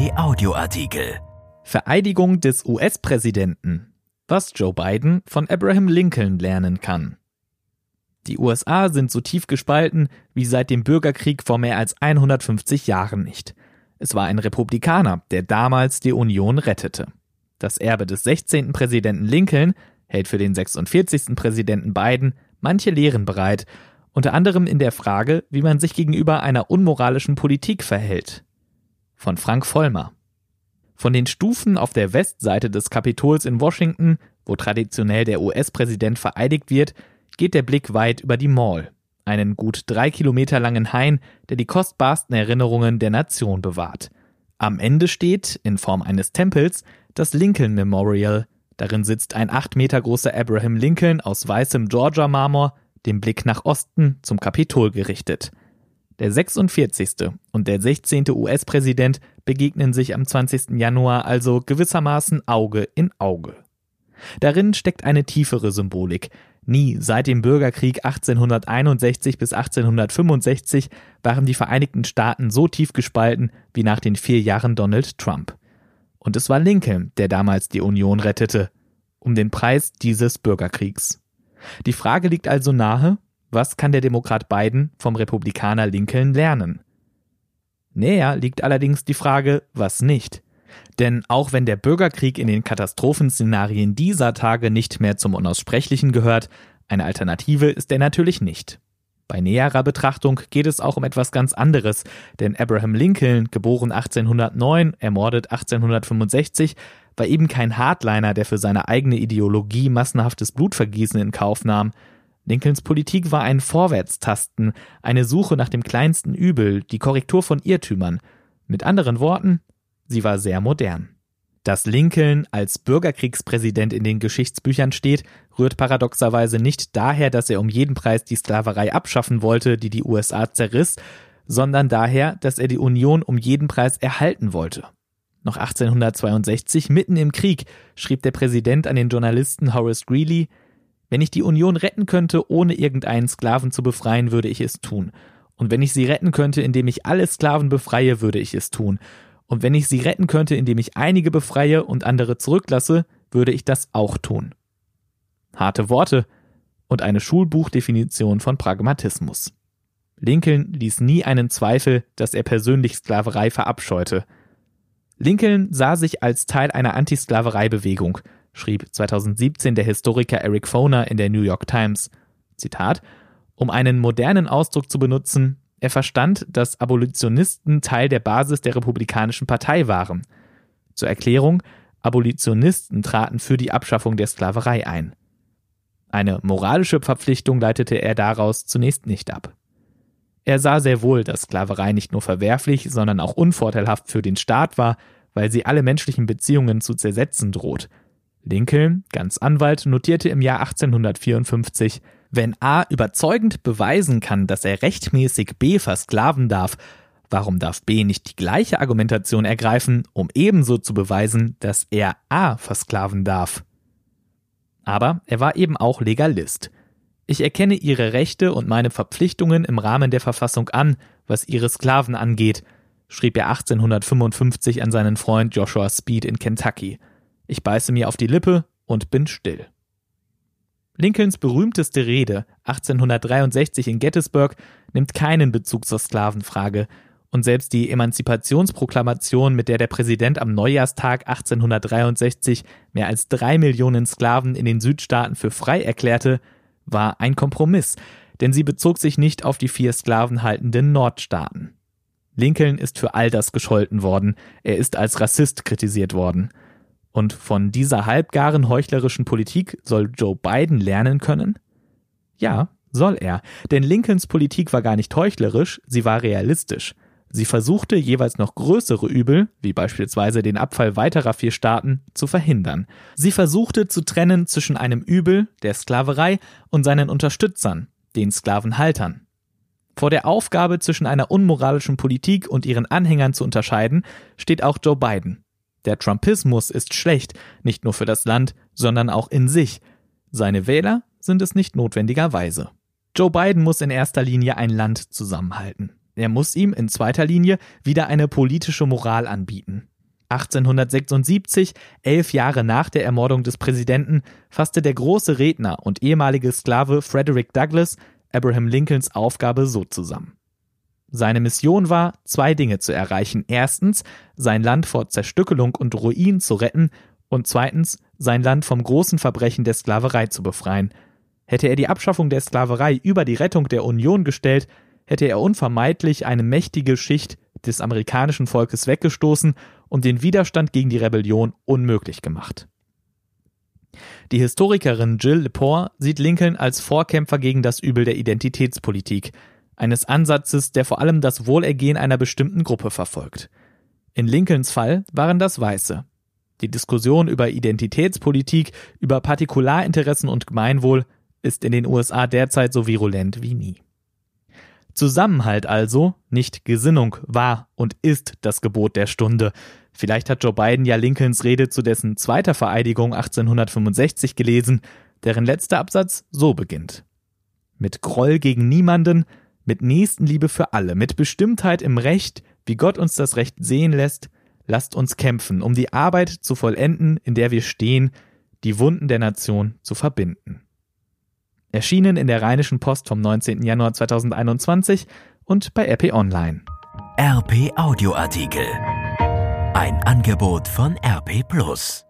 RP Audioartikel. Vereidigung des US-Präsidenten. Was Joe Biden von Abraham Lincoln lernen kann. Die USA sind so tief gespalten wie seit dem Bürgerkrieg vor mehr als 150 Jahren nicht. Es war ein Republikaner, der damals die Union rettete. Das Erbe des 16. Präsidenten Lincoln hält für den 46. Präsidenten Biden manche Lehren bereit, unter anderem in der Frage, wie man sich gegenüber einer unmoralischen Politik verhält. Von Frank Vollmer. Von den Stufen auf der Westseite des Kapitols in Washington, wo traditionell der US-Präsident vereidigt wird, geht der Blick weit über die Mall, einen gut drei Kilometer langen Hain, der die kostbarsten Erinnerungen der Nation bewahrt. Am Ende steht, in Form eines Tempels, das Lincoln Memorial. Darin sitzt ein acht Meter großer Abraham Lincoln aus weißem Georgia-Marmor, dem Blick nach Osten zum Kapitol gerichtet. Der 46. und der 16. US-Präsident begegnen sich am 20. Januar also gewissermaßen Auge in Auge. Darin steckt eine tiefere Symbolik. Nie seit dem Bürgerkrieg 1861 bis 1865 waren die Vereinigten Staaten so tief gespalten wie nach den vier Jahren Donald Trump. Und es war Lincoln, der damals die Union rettete, um den Preis dieses Bürgerkriegs. Die Frage liegt also nahe, was kann der Demokrat Biden vom Republikaner Lincoln lernen? Näher liegt allerdings die Frage, was nicht. Denn auch wenn der Bürgerkrieg in den Katastrophenszenarien dieser Tage nicht mehr zum Unaussprechlichen gehört, eine Alternative ist er natürlich nicht. Bei näherer Betrachtung geht es auch um etwas ganz anderes, denn Abraham Lincoln, geboren 1809, ermordet 1865, war eben kein Hardliner, der für seine eigene Ideologie massenhaftes Blutvergießen in Kauf nahm. Lincolns Politik war ein Vorwärtstasten, eine Suche nach dem kleinsten Übel, die Korrektur von Irrtümern. Mit anderen Worten, sie war sehr modern. Dass Lincoln als Bürgerkriegspräsident in den Geschichtsbüchern steht, rührt paradoxerweise nicht daher, dass er um jeden Preis die Sklaverei abschaffen wollte, die die USA zerriss, sondern daher, dass er die Union um jeden Preis erhalten wollte. Noch 1862, mitten im Krieg, schrieb der Präsident an den Journalisten Horace Greeley, wenn ich die Union retten könnte, ohne irgendeinen Sklaven zu befreien, würde ich es tun. Und wenn ich sie retten könnte, indem ich alle Sklaven befreie, würde ich es tun. Und wenn ich sie retten könnte, indem ich einige befreie und andere zurücklasse, würde ich das auch tun. Harte Worte und eine Schulbuchdefinition von Pragmatismus. Lincoln ließ nie einen Zweifel, dass er persönlich Sklaverei verabscheute. Lincoln sah sich als Teil einer Antisklavereibewegung, schrieb 2017 der Historiker Eric Foner in der New York Times. Zitat: Um einen modernen Ausdruck zu benutzen, er verstand, dass Abolitionisten Teil der Basis der Republikanischen Partei waren. Zur Erklärung, Abolitionisten traten für die Abschaffung der Sklaverei ein. Eine moralische Verpflichtung leitete er daraus zunächst nicht ab. Er sah sehr wohl, dass Sklaverei nicht nur verwerflich, sondern auch unvorteilhaft für den Staat war, weil sie alle menschlichen Beziehungen zu zersetzen droht. Lincoln, ganz Anwalt, notierte im Jahr 1854, wenn A überzeugend beweisen kann, dass er rechtmäßig B versklaven darf, warum darf B nicht die gleiche Argumentation ergreifen, um ebenso zu beweisen, dass er A versklaven darf? Aber er war eben auch Legalist. Ich erkenne ihre Rechte und meine Verpflichtungen im Rahmen der Verfassung an, was ihre Sklaven angeht, schrieb er 1855 an seinen Freund Joshua Speed in Kentucky. Ich beiße mir auf die Lippe und bin still. Lincolns berühmteste Rede 1863 in Gettysburg nimmt keinen Bezug zur Sklavenfrage und selbst die Emanzipationsproklamation, mit der der Präsident am Neujahrstag 1863 mehr als drei Millionen Sklaven in den Südstaaten für frei erklärte, war ein Kompromiss, denn sie bezog sich nicht auf die vier sklavenhaltenden Nordstaaten. Lincoln ist für all das gescholten worden, er ist als Rassist kritisiert worden. Und von dieser halbgaren heuchlerischen Politik soll Joe Biden lernen können? Ja, soll er, denn Lincolns Politik war gar nicht heuchlerisch, sie war realistisch. Sie versuchte jeweils noch größere Übel, wie beispielsweise den Abfall weiterer vier Staaten, zu verhindern. Sie versuchte zu trennen zwischen einem Übel, der Sklaverei, und seinen Unterstützern, den Sklavenhaltern. Vor der Aufgabe zwischen einer unmoralischen Politik und ihren Anhängern zu unterscheiden, steht auch Joe Biden. Der Trumpismus ist schlecht, nicht nur für das Land, sondern auch in sich. Seine Wähler sind es nicht notwendigerweise. Joe Biden muss in erster Linie ein Land zusammenhalten. Er muss ihm in zweiter Linie wieder eine politische Moral anbieten. 1876, elf Jahre nach der Ermordung des Präsidenten, fasste der große Redner und ehemalige Sklave Frederick Douglass Abraham Lincolns Aufgabe so zusammen. Seine Mission war, zwei Dinge zu erreichen. Erstens, sein Land vor Zerstückelung und Ruin zu retten und zweitens, sein Land vom großen Verbrechen der Sklaverei zu befreien. Hätte er die Abschaffung der Sklaverei über die Rettung der Union gestellt, hätte er unvermeidlich eine mächtige Schicht des amerikanischen Volkes weggestoßen und den Widerstand gegen die Rebellion unmöglich gemacht. Die Historikerin Jill Lepore sieht Lincoln als Vorkämpfer gegen das Übel der Identitätspolitik, eines Ansatzes, der vor allem das Wohlergehen einer bestimmten Gruppe verfolgt. In Lincolns Fall waren das Weiße. Die Diskussion über Identitätspolitik, über Partikularinteressen und Gemeinwohl ist in den USA derzeit so virulent wie nie. Zusammenhalt also, nicht Gesinnung, war und ist das Gebot der Stunde. Vielleicht hat Joe Biden ja Lincolns Rede zu dessen zweiter Vereidigung 1865 gelesen, deren letzter Absatz so beginnt. Mit Groll gegen niemanden, mit Nächstenliebe für alle, mit Bestimmtheit im Recht, wie Gott uns das Recht sehen lässt, lasst uns kämpfen, um die Arbeit zu vollenden, in der wir stehen, die Wunden der Nation zu verbinden. Erschienen in der Rheinischen Post vom 19. Januar 2021 und bei RP Online. RP Audioartikel. Ein Angebot von RP Plus.